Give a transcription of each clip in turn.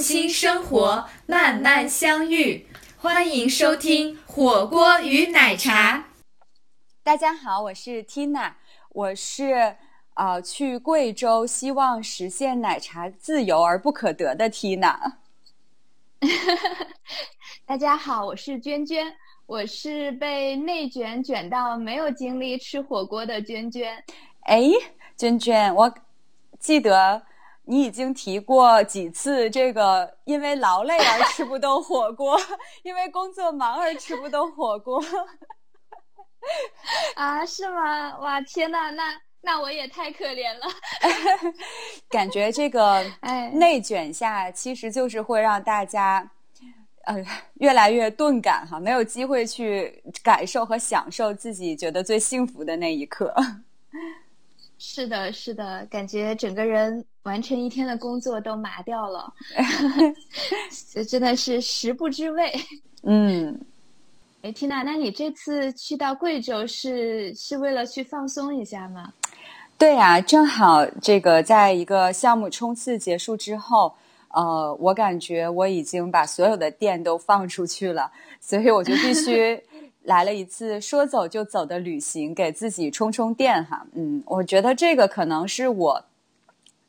我们。用心生活，慢慢相遇。欢迎收听火锅与奶茶。大家好，我是 Tina，我是呃去贵州，希望实现奶茶自由而不可得的 Tina。大家好，我是娟娟，我是被内卷卷到没有精力吃火锅的娟娟。哎，娟娟，我记得你已经提过几次这个因为劳累而吃不动火锅，因为工作忙而吃不动火锅。啊，是吗？哇，天呐，那那我也太可怜了。感觉这个哎内卷下，其实就是会让大家，呃，越来越钝感哈，没有机会去感受和享受自己觉得最幸福的那一刻。是的，是的，感觉整个人完成一天的工作都麻掉了，这真的是食不知味。嗯，哎，Tina，那你这次去到贵州是是为了去放松一下吗？对呀、正好这个在一个项目冲刺结束之后，呃，我感觉我已经把所有的电都放出去了，所以我就必须来了一次说走就走的旅行，给自己充充电哈。嗯，我觉得这个可能是我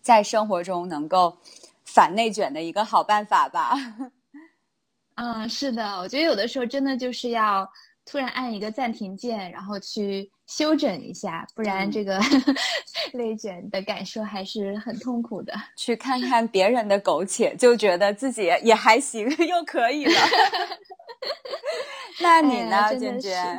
在生活中能够反内卷的一个好办法吧。嗯，是的，我觉得有的时候真的就是要突然按一个暂停键，然后去休整一下，不然嗯这个 累卷的感受还是很痛苦的。去看看别人的苟且，就觉得自己也还行，又可以了。那你哎呢，娟娟？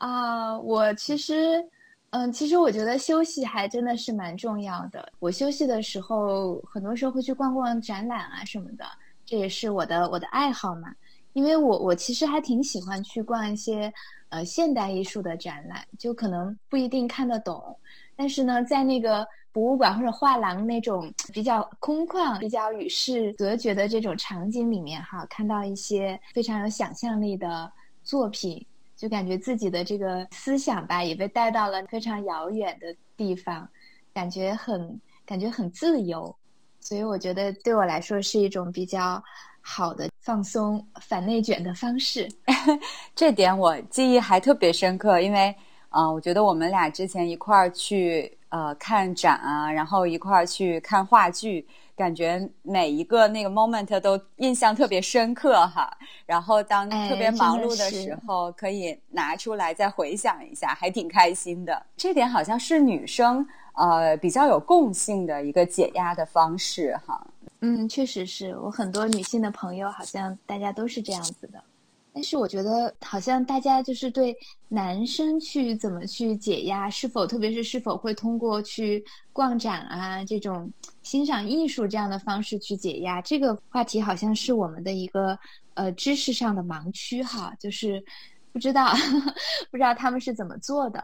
啊，我其实，嗯，其实我觉得休息还真的是蛮重要的。我休息的时候，很多时候会去逛逛展览啊什么的，这也是我的我的爱好嘛。因为我我其实还挺喜欢去逛一些呃现代艺术的展览，就可能不一定看得懂，但是呢，在那个博物馆或者画廊那种比较空旷、比较与世隔绝的这种场景里面，哈，看到一些非常有想象力的作品，就感觉自己的这个思想吧，也被带到了非常遥远的地方，感觉很感觉很自由，所以我觉得对我来说是一种比较好的放松、反内卷的方式。这点我记忆还特别深刻，因为，呃，我觉得我们俩之前一块儿去呃看展啊，然后一块儿去看话剧，感觉每一个那个 moment 都印象特别深刻哈。然后当哎特别忙碌的时候，可以拿出来再回想一下，还挺开心的。这点好像是女生呃比较有共性的一个解压的方式哈。嗯，确实是我很多女性的朋友，好像大家都是这样子的。但是我觉得，好像大家就是对男生去怎么去解压，是否特别是是否会通过去逛展啊这种欣赏艺术这样的方式去解压，这个话题好像是我们的一个呃知识上的盲区哈，就是不知道 不知道他们是怎么做的。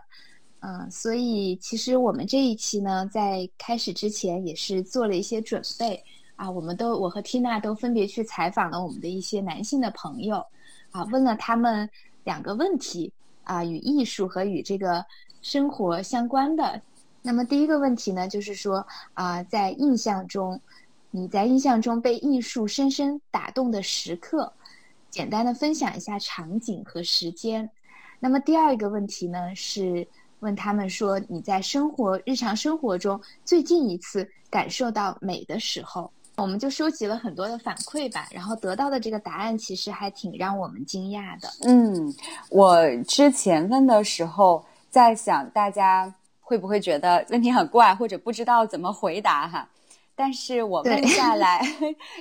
嗯，所以其实我们这一期呢，在开始之前也是做了一些准备啊，我们都我和缇娜都分别去采访了我们的一些男性的朋友，啊，问了他们两个问题啊，与艺术和与这个生活相关的。那么第一个问题呢，就是说啊，在印象中，你在印象中被艺术深深打动的时刻，简单的分享一下场景和时间。那么第二个问题呢，是问他们说你在生活日常生活中最近一次感受到美的时候。我们就收集了很多的反馈吧，然后得到的这个答案其实还挺让我们惊讶的。嗯，我之前问的时候在想，大家会不会觉得问题很怪，或者不知道怎么回答哈？但是我问下 来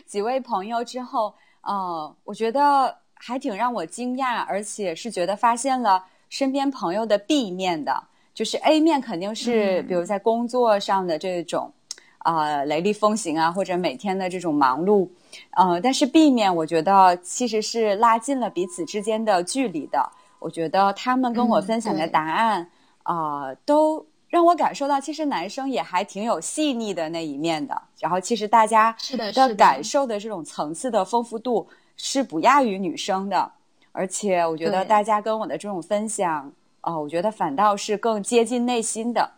几位朋友之后，呃，我觉得还挺让我惊讶，而且是觉得发现了身边朋友的 B 面的，就是 A 面肯定是嗯比如在工作上的这种。啊雷厉风行啊，或者每天的这种忙碌，呃，但是避免我觉得其实是拉近了彼此之间的距离的。我觉得他们跟我分享的答案啊，都让我感受到，其实男生也还挺有细腻的那一面的。然后，其实大家是的，的感受的这种层次的丰富度是不亚于女生的。而且，我觉得大家跟我的这种分享，啊，我觉得反倒是更接近内心的，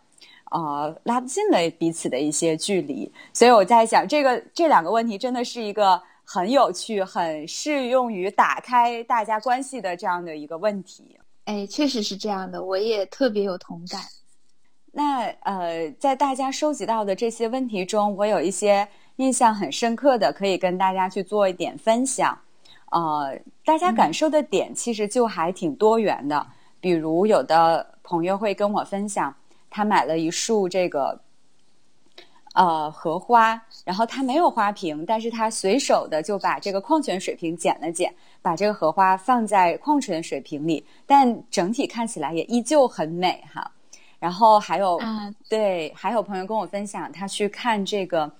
啊，拉近了彼此的一些距离。所以我在想，这个这两个问题真的是一个。很有趣，很适用于打开大家关系的这样的一个问题。哎，确实是这样的，我也特别有同感。那呃，在大家收集到的这些问题中，我有一些印象很深刻的，可以跟大家去做一点分享。呃，大家感受的点其实就还挺多元的。比如，有的朋友会跟我分享，他买了一束这个。呃，荷花，然后他没有花瓶，但是他随手的就把这个矿泉水瓶捡了捡，把这个荷花放在矿泉水瓶里，但整体看起来也依旧很美哈。然后还有，对，还有朋友跟我分享，他去看这个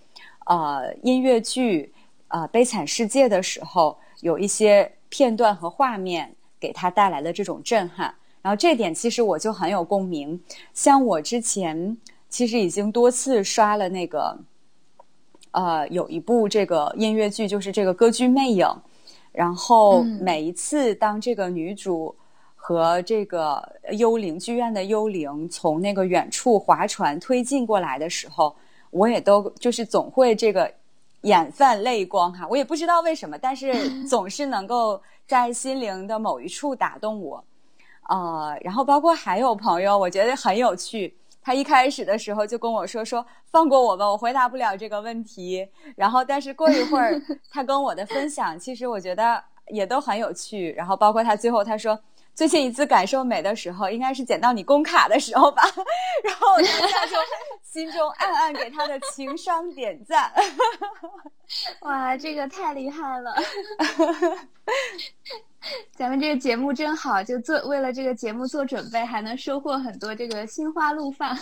呃音乐剧呃《悲惨世界》的时候，有一些片段和画面给他带来的这种震撼。然后这点其实我就很有共鸣，像我之前。其实已经多次刷了那个，呃，有一部这个音乐剧，就是这个歌剧《魅影》。然后每一次当这个女主和这个幽灵剧院的幽灵从那个远处划船推进过来的时候，我也都就是总会这个眼泛泪光哈。我也不知道为什么，但是 总是能够在心灵的某一处打动我。呃，然后包括还有朋友，我觉得很有趣。他一开始的时候就跟我说：“说放过我吧，我回答不了这个问题。”然后，但是过一会儿，他跟我的分享，其实我觉得也都很有趣。然后，包括他最后他说：“最近一次感受美的时候，应该是捡到你工卡的时候吧。”然后，我当下就心中暗暗给他的情商点赞。哇，这个太厉害了！咱们这个节目真好，就做为了这个节目做准备，还能收获很多这个心花怒放。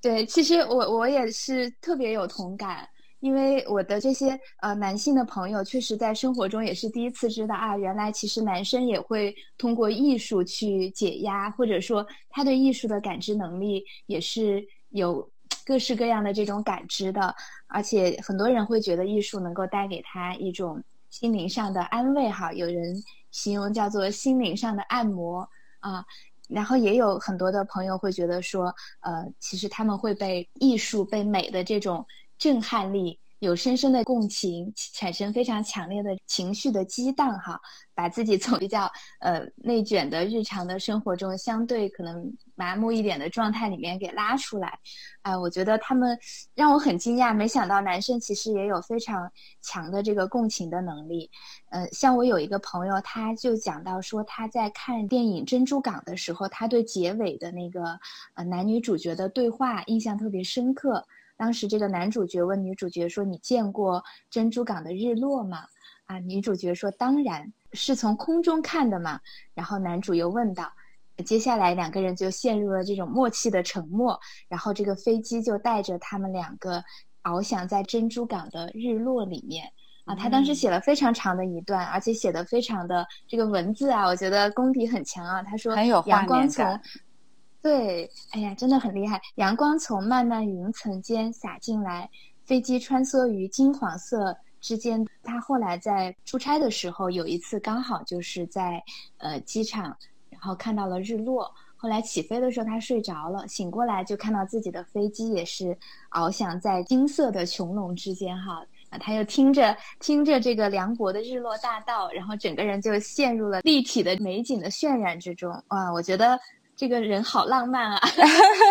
对，其实我我也是特别有同感，因为我的这些呃男性的朋友，确实在生活中也是第一次知道啊，原来其实男生也会通过艺术去解压，或者说他对艺术的感知能力也是有各式各样的这种感知的，而且很多人会觉得艺术能够带给他一种。心灵上的安慰哈，有人形容叫做心灵上的按摩啊，然后也有很多的朋友会觉得说，呃，其实他们会被艺术、被美的这种震撼力。有深深的共情，产生非常强烈的情绪的激荡，哈，把自己从比较呃内卷的日常的生活中，相对可能麻木一点的状态里面给拉出来，啊，我觉得他们让我很惊讶，没想到男生其实也有非常强的这个共情的能力，呃，像我有一个朋友，他就讲到说他在看电影《珍珠港》的时候，他对结尾的那个呃男女主角的对话印象特别深刻。当时这个男主角问女主角说：“你见过珍珠港的日落吗？”啊，女主角说：“当然是从空中看的嘛。”然后男主又问道：“接下来两个人就陷入了这种默契的沉默。然后这个飞机就带着他们两个翱翔在珍珠港的日落里面。啊，他当时写了非常长的一段，而且写的非常的这个文字啊，我觉得功底很强啊。他说：“阳光从。”对，哎呀，真的很厉害！阳光从漫漫云层间洒进来，飞机穿梭于金黄色之间。他后来在出差的时候，有一次刚好就是在呃机场，然后看到了日落。后来起飞的时候，他睡着了，醒过来就看到自己的飞机也是翱翔在金色的穹隆之间。哈，啊，他又听着听着这个梁博的日落大道，然后整个人就陷入了立体的美景的渲染之中。哇，我觉得。这个人好浪漫啊，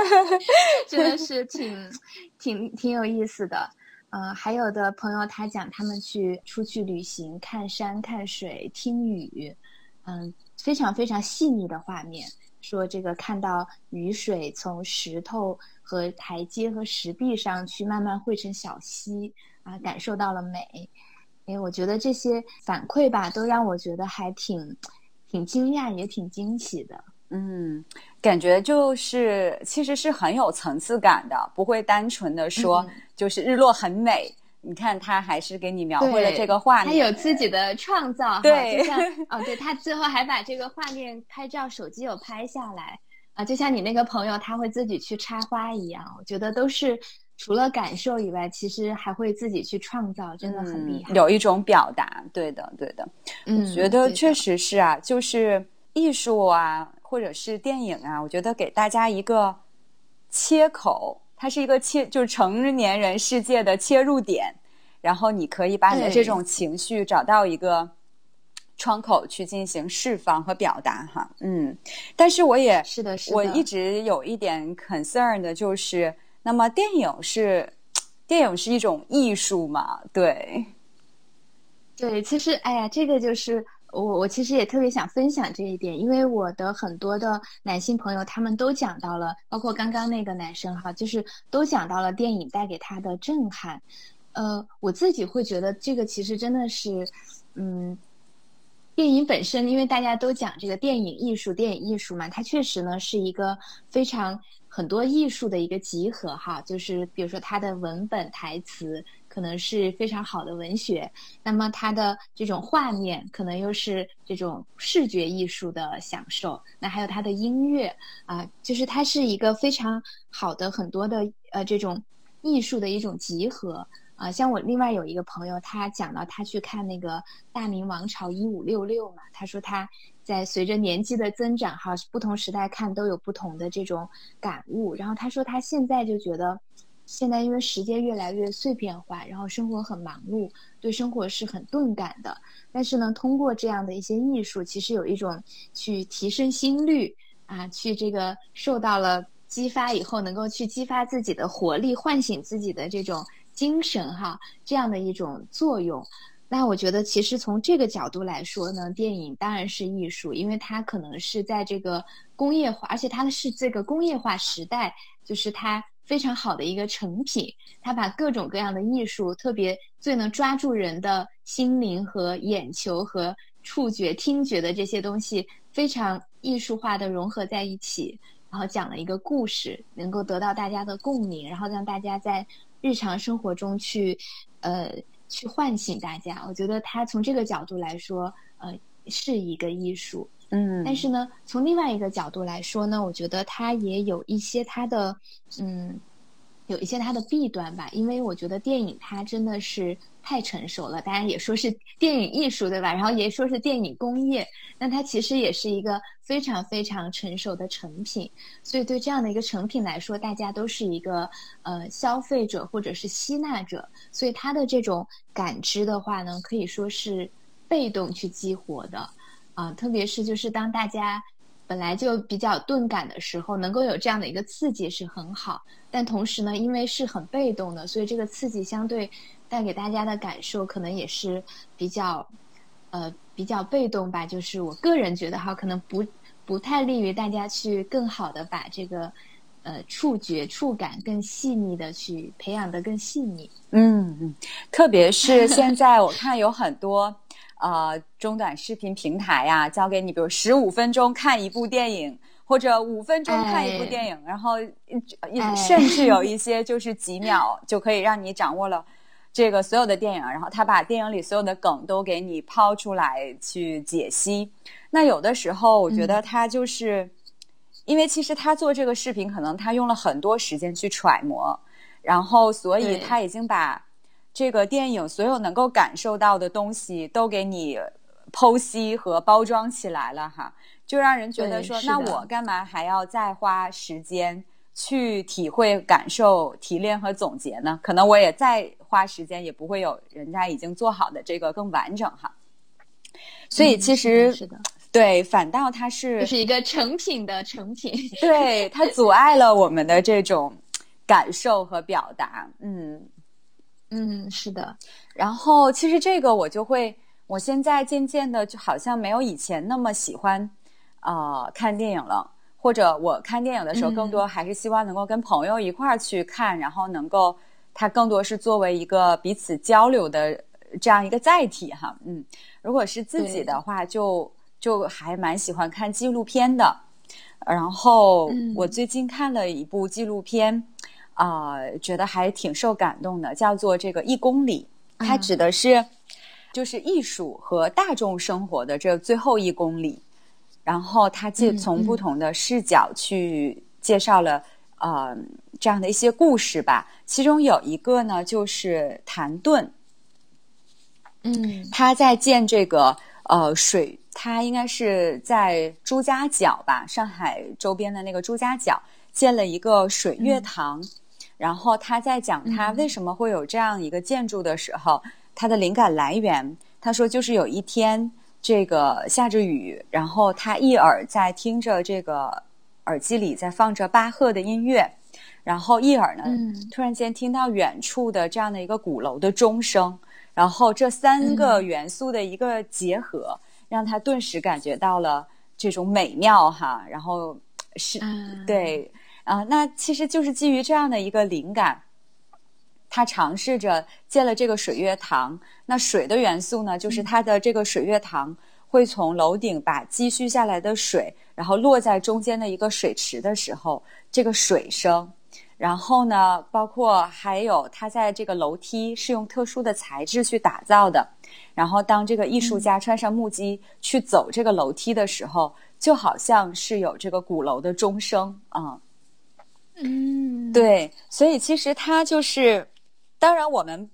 真的是挺挺挺有意思的。嗯，还有的朋友他讲他们去出去旅行，看山看水听雨，嗯，非常非常细腻的画面。说这个看到雨水从石头和台阶和石壁上去慢慢汇成小溪啊，感受到了美。哎，我觉得这些反馈吧，都让我觉得还挺挺惊讶，也挺惊喜的。嗯，感觉就是其实是很有层次感的，不会单纯的说嗯就是日落很美。你看，他还是给你描绘了这个画面他，有自己的创造哈，对就像哦，对他最后还把这个画面拍照手机有拍下来啊，就像你那个朋友他会自己去插花一样，我觉得都是除了感受以外，其实还会自己去创造，真的很厉害。嗯，有一种表达，对的，对的。嗯，觉得确实是啊，就是艺术啊，或者是电影啊，我觉得给大家一个切口，它是一个切，就是成年人世界的切入点，然后你可以把你的这种情绪找到一个窗口去进行释放和表达哈，嗯，但是我也是的，是的，我一直有一点 concern 的就是，那么电影是电影是一种艺术嘛？对，对，其实哎呀，这个就是我我其实也特别想分享这一点，因为我的很多的男性朋友他们都讲到了，包括刚刚那个男生哈，就是都讲到了电影带给他的震撼。呃，我自己会觉得这个其实真的是，嗯，电影本身，因为大家都讲这个电影艺术，电影艺术嘛，它确实呢是一个非常很多艺术的一个集合哈，就是比如说它的文本台词可能是非常好的文学，那么它的这种画面可能又是这种视觉艺术的享受，那还有它的音乐啊、就是它是一个非常好的很多的呃这种艺术的一种集合。啊，像我另外有一个朋友，他讲到他去看那个《大明王朝一五六六》嘛，他说他在随着年纪的增长，哈，不同时代看都有不同的这种感悟。然后他说他现在就觉得，现在因为时间越来越碎片化，然后生活很忙碌，对生活是很钝感的。但是呢，通过这样的一些艺术，其实有一种去提升心率啊，去这个受到了激发以后，能够去激发自己的活力，唤醒自己的这种精神哈，这样的一种作用。那我觉得，其实从这个角度来说呢，电影当然是艺术，因为它可能是在这个工业化，而且它是这个工业化时代，就是它非常好的一个成品。它把各种各样的艺术，特别最能抓住人的心灵和眼球和触觉、听觉的这些东西，非常艺术化的融合在一起，然后讲了一个故事，能够得到大家的共鸣，然后让大家在日常生活中去，呃。去唤醒大家，我觉得他从这个角度来说，呃，是一个艺术。嗯，但是呢，从另外一个角度来说呢，我觉得它也有一些它的，嗯，有一些它的弊端吧。因为我觉得电影它真的是太成熟了，当然也说是电影艺术，对吧？然后也说是电影工业，那它其实也是一个非常非常成熟的成品。所以对这样的一个成品来说，大家都是一个呃消费者或者是吸纳者，所以它的这种感知的话呢，可以说是被动去激活的。啊，特别是就是当大家本来就比较钝感的时候，能够有这样的一个刺激是很好。但同时呢，因为是很被动的，所以这个刺激相对带给大家的感受可能也是比较，呃，比较被动吧。就是我个人觉得哈，可能不不太利于大家去更好的把这个呃触觉、触感更细腻的去培养的更细腻。嗯嗯，特别是现在我看有很多。呃，中短视频平台呀、啊，交给你，比如十五分钟看一部电影，或者五分钟看一部电影，哎、然后甚至有 一些就是几秒就可以让你掌握了这个所有的电影，然后他把电影里所有的梗都给你抛出来去解析。那有的时候，我觉得他就是、嗯、因为其实他做这个视频，可能他用了很多时间去揣摩，然后所以他已经把。这个电影所有能够感受到的东西都给你剖析和包装起来了哈，就让人觉得说，那我干嘛还要再花时间去体会、感受、提炼和总结呢？可能我也再花时间，也不会有人家已经做好的这个更完整哈。所以其实、嗯、是的，对，反倒它是就是一个成品的成品，对它阻碍了我们的这种感受和表达，嗯。嗯，是的。然后其实这个我就会，我现在渐渐的就好像没有以前那么喜欢，呃，看电影了。或者我看电影的时候，更多还是希望能够跟朋友一块儿去看，嗯、然后能够它更多是作为一个彼此交流的这样一个载体哈。嗯，如果是自己的话，就就还蛮喜欢看纪录片的。然后嗯我最近看了一部纪录片，啊、觉得还挺受感动的，叫做这个一公里，它嗯指的是就是艺术和大众生活的这最后一公里。然后他介嗯从不嗯同的视角去介绍了呃这样的一些故事吧。其中有一个呢，就是谭盾，嗯他在建这个呃水，他应该是在朱家角吧，上海周边的那个朱家角建了一个水月堂。然后他在讲他嗯。为什么会有这样一个建筑的时候，他的灵感来源，他说就是有一天这个下着雨，然后他一耳在听着这个耳机里在放着巴赫的音乐，然后一耳呢、嗯。突然间听到远处的这样的一个鼓楼的钟声，然后这三个嗯。元素的一个结合，让他顿时感觉到了这种美妙哈，然后是、啊。对啊、那其实就是基于这样的一个灵感。他尝试着建了这个水月堂，那水的元素呢，就是它的这个水月堂会从楼顶把积蓄下来的水，然后落在中间的一个水池的时候，这个水声，然后呢，包括还有它在这个楼梯是用特殊的材质去打造的，然后当这个艺术家穿上木屐去走这个楼梯的时候，就好像是有这个鼓楼的钟声啊、嗯，对，所以其实它就是，当然我们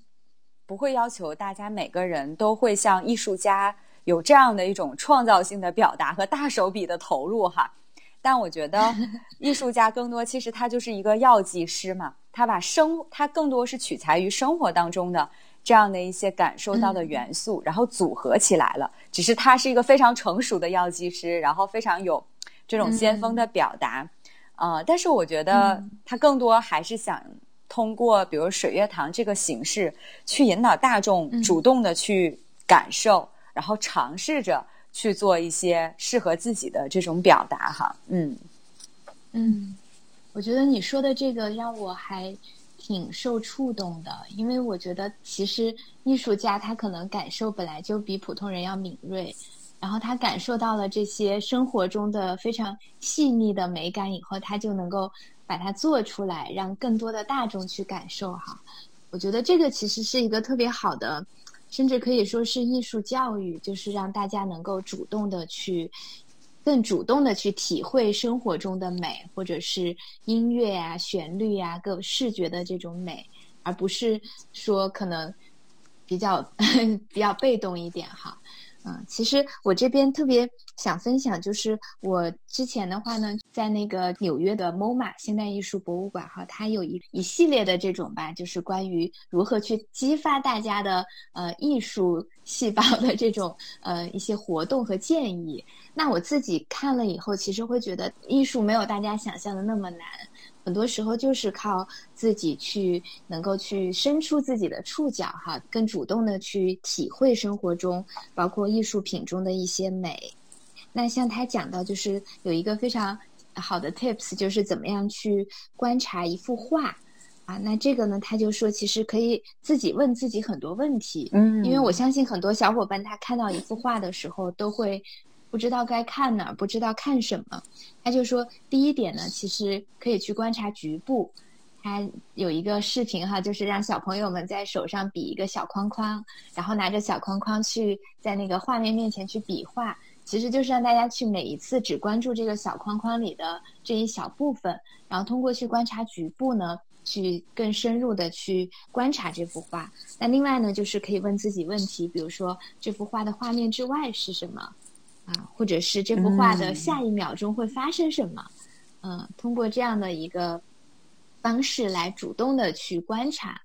不会要求大家每个人都会像艺术家有这样的一种创造性的表达和大手笔的投入哈。但我觉得 艺术家更多其实他就是一个药剂师嘛，他把生他更多是取材于生活当中的这样的一些感受到的元素，然后组合起来了。只是他是一个非常成熟的药剂师，然后非常有这种先锋的表达。呃，但是我觉得嗯他更多还是想通过比如水月堂这个形式，去引导大众嗯主动的去感受，然后尝试着去做一些适合自己的这种表达哈。嗯嗯，我觉得你说的这个让我还挺受触动的，因为我觉得其实艺术家他可能感受本来就比普通人要敏锐，然后他感受到了这些生活中的非常细腻的美感以后，他就能够把它做出来，让更多的大众去感受哈。我觉得这个其实是一个特别好的，甚至可以说是艺术教育，就是让大家能够主动的去，更主动的去体会生活中的美，或者是音乐啊、旋律啊、各视觉的这种美，而不是说可能比较 比较被动一点哈。嗯，其实我这边特别想分享，就是我之前的话呢，在那个纽约的 MoMA 现代艺术博物馆哈，它有一一系列的这种吧，就是关于如何去激发大家的呃艺术细胞的这种呃一些活动和建议。那我自己看了以后，其实会觉得艺术没有大家想象的那么难。很多时候就是靠自己去能够去伸出自己的触角哈，更主动的去体会生活中包括艺术品中的一些美。那像他讲到，就是有一个非常好的 tips，就是怎么样去观察一幅画啊。那这个呢，他就说其实可以自己问自己很多问题，嗯因为我相信很多小伙伴他看到一幅画的时候都会不知道该看哪儿，不知道看什么。他就说，第一点呢，其实可以去观察局部。他有一个视频哈，就是让小朋友们在手上比一个小框框，然后拿着小框框去在那个画面面前去比划，其实就是让大家去每一次只关注这个小框框里的这一小部分，然后通过去观察局部呢，去更深入的去观察这幅画。那另外呢，就是可以问自己问题，比如说这幅画的画面之外是什么啊，或者是这幅画的嗯下一秒钟会发生什么？嗯，通过这样的一个方式来主动的去观察。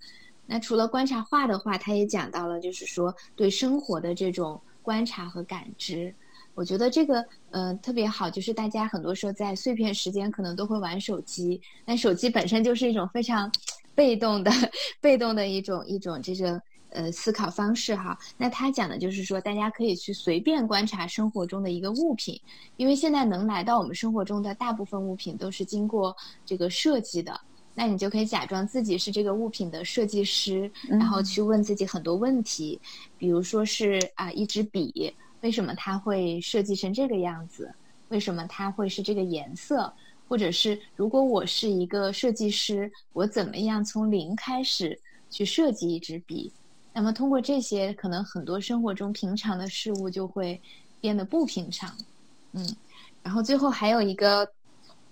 那除了观察画的话，他也讲到了，就是说对生活的这种观察和感知。我觉得这个呃特别好，就是大家很多时候在碎片时间可能都会玩手机，但手机本身就是一种非常 被动的、被动的一种一种这种呃思考方式哈。那他讲的就是说，大家可以去随便观察生活中的一个物品，因为现在能来到我们生活中的大部分物品都是经过这个设计的。那你就可以假装自己是这个物品的设计师，然后去问自己很多问题，比如说是啊，一支笔为什么它会设计成这个样子？为什么它会是这个颜色，或者是如果我是一个设计师，我怎么样从零开始去设计一支笔？那么通过这些，可能很多生活中平常的事物就会变得不平常。嗯，然后最后还有一个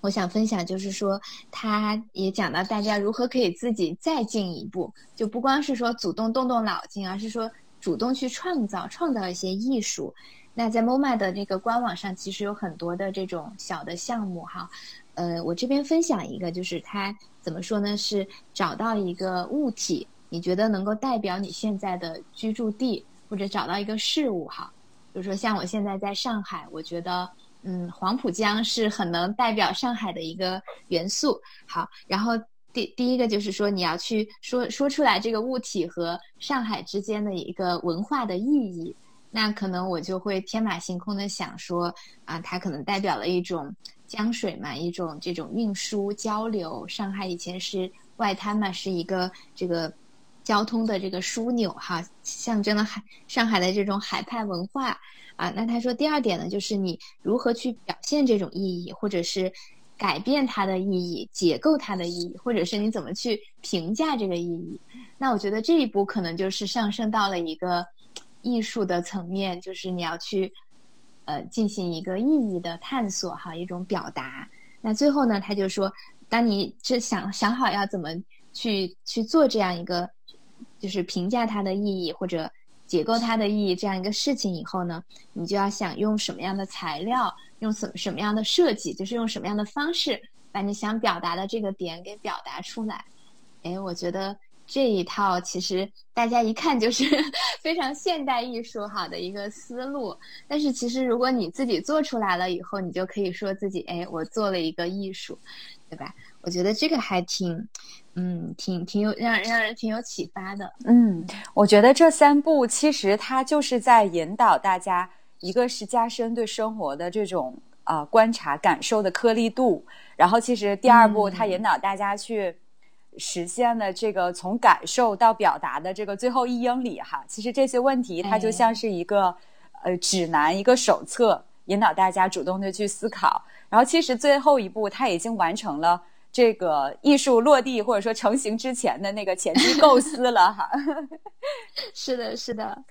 我想分享，就是说他也讲到大家如何可以自己再进一步，就不光是说主动动动脑筋，而是说主动去创造，创造一些艺术。那在 MoMA 的这个官网上，其实有很多的这种小的项目哈。呃，我这边分享一个，就是他怎么说呢？是找到一个物体，你觉得能够代表你现在的居住地，或者找到一个事物哈。比如说像我现在在上海，我觉得嗯，黄浦江是很能代表上海的一个元素。好，然后第第一个就是说你要去说说出来这个物体和上海之间的一个文化的意义。那可能我就会天马行空的想说，啊，它可能代表了一种江水嘛，一种这种运输交流。上海以前是外滩嘛，是一个这个交通的这个枢纽哈，象征了海上海的这种海派文化啊。那他说第二点呢，就是你如何去表现这种意义，或者是改变它的意义，解构它的意义，或者是你怎么去评价这个意义。那我觉得这一步可能就是上升到了一个。艺术的层面，就是你要去，呃，进行一个意义的探索，哈，一种表达。那最后呢，他就说，当你这想想好要怎么去去做这样一个，就是评价它的意义或者解构它的意义这样一个事情以后呢，你就要想用什么样的材料，用什什么样的设计，就是用什么样的方式，把你想表达的这个点给表达出来。哎，我觉得。这一套其实大家一看就是 非常现代艺术好的一个思路，但是其实如果你自己做出来了以后，你就可以说自己哎，我做了一个艺术，对吧？我觉得这个还挺，嗯，挺挺有让让人挺有启发的。嗯，我觉得这三步其实它就是在引导大家，一个是加深对生活的这种啊观察感受的颗粒度，然后其实第二步它引导大家去。实现了这个从感受到表达的这个最后一英里哈，其实这些问题它就像是一个呃指南，一个手册，引导大家主动的去思考。然后其实最后一步，它已经完成了这个艺术落地或者说成型之前的那个前期构思了哈。是的，是的，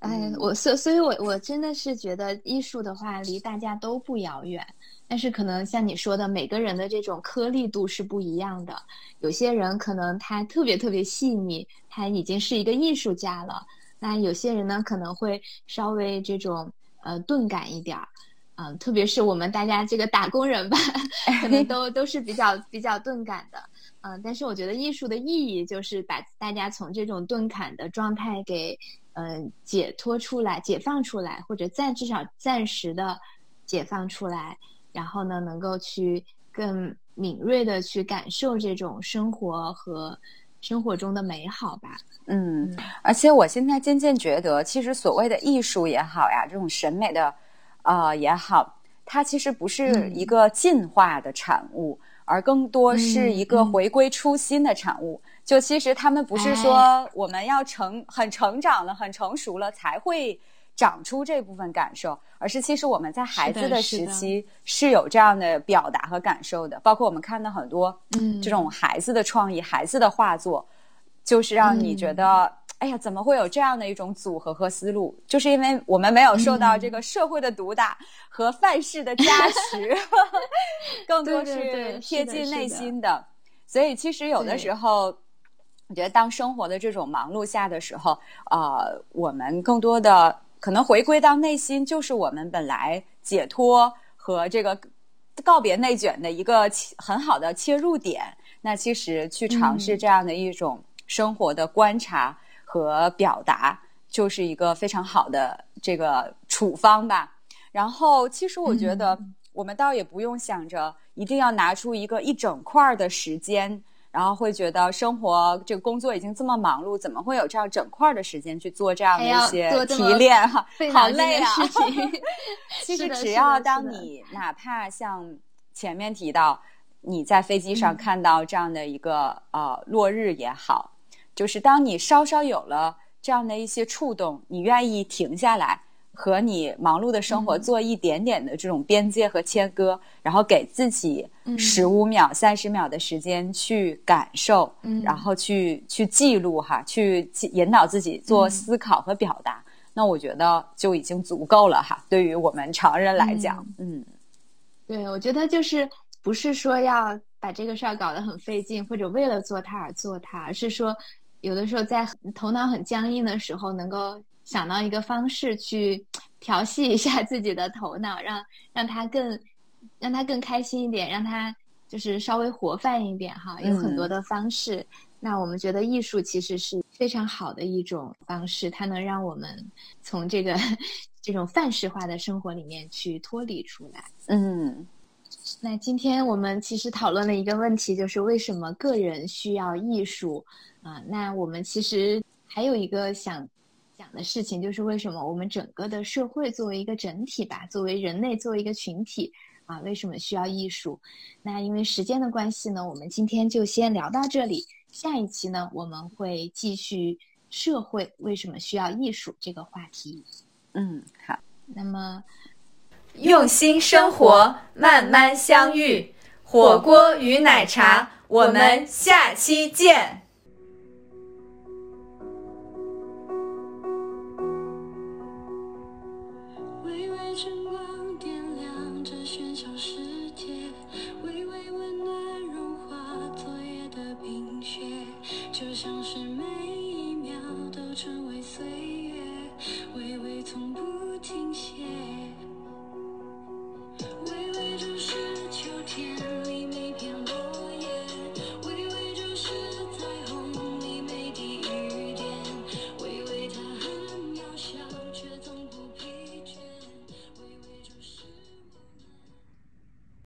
哎，我所所以，我我真的是觉得艺术的话离大家都不遥远。但是可能像你说的，每个人的这种颗粒度是不一样的。有些人可能他特别特别细腻，他已经是一个艺术家了。那有些人呢，可能会稍微这种呃钝感一点儿，嗯，特别是我们大家这个打工人吧，可能都都是比较比较钝感的。嗯，但是我觉得艺术的意义就是把大家从这种钝感的状态给嗯解脱出来、解放出来，或者暂至少暂时的解放出来。然后呢，能够去更敏锐的去感受这种生活和生活中的美好吧。嗯，而且我现在渐渐觉得，其实所谓的艺术也好呀，这种审美的，呃也好，它其实不是一个进化的产物，而更多是一个回归初心的产物。就其实他们不是说我们要成很成长了、很成熟了才会。长出这部分感受，而是其实我们在孩子的时期是有这样的表达和感受的。包括我们看到很多这种孩子的创意、孩子的画作，就是让你觉得，哎呀，怎么会有这样的一种组合和思路？就是因为我们没有受到这个社会的毒打和范式的加持，更多是贴近内心的。所以，其实有的时候，我觉得当生活的这种忙碌下的时候，呃，我们更多的。可能回归到内心，就是我们本来解脱和这个告别内卷的一个很好的切入点。那其实去尝试这样的一种生活的观察和表达，就是一个非常好的这个处方吧。然后，其实我觉得我们倒也不用想着一定要拿出一个一整块的时间。然后会觉得生活这个工作已经这么忙碌，怎么会有这样整块的时间去做这样的一些提炼 哈？好累啊！其实只要当你哪怕像前面提到，你在飞机上看到这样的一个呃落日也好，就是当你稍稍有了这样的一些触动，你愿意停下来和你忙碌的生活嗯。做一点点的这种边界和切割，然后给自己嗯。十五秒、三十秒的时间去感受，嗯。然后去去记录哈，去引导自己做嗯。思考和表达。那我觉得就已经足够了哈，对于我们常人来讲，嗯。对，我觉得就是不是说要把这个事儿搞得很费劲，或者为了做它而做它，而是说有的时候在头脑很僵硬的时候，能够想到一个方式去 调戏一下自己的头脑，让让他更让他更开心一点，让他就是稍微活泛一点哈。有很多嗯的方式。那我们觉得艺术其实是非常好的一种方式，它能让我们从这个这种范式化的生活里面去脱离出来。嗯那今天我们其实讨论了一个问题，就是为什么个人需要艺术啊、那我们其实还有一个想讲的事情，就是为什么我们整个的社会作为一个整体吧，作为人类，作为一个群体啊，为什么需要艺术？那因为时间的关系呢，我们今天就先聊到这里。下一期呢，我们会继续社会为什么需要艺术这个话题。嗯，好，那么。用心生活，慢慢相遇。火锅与奶茶，我们下期见。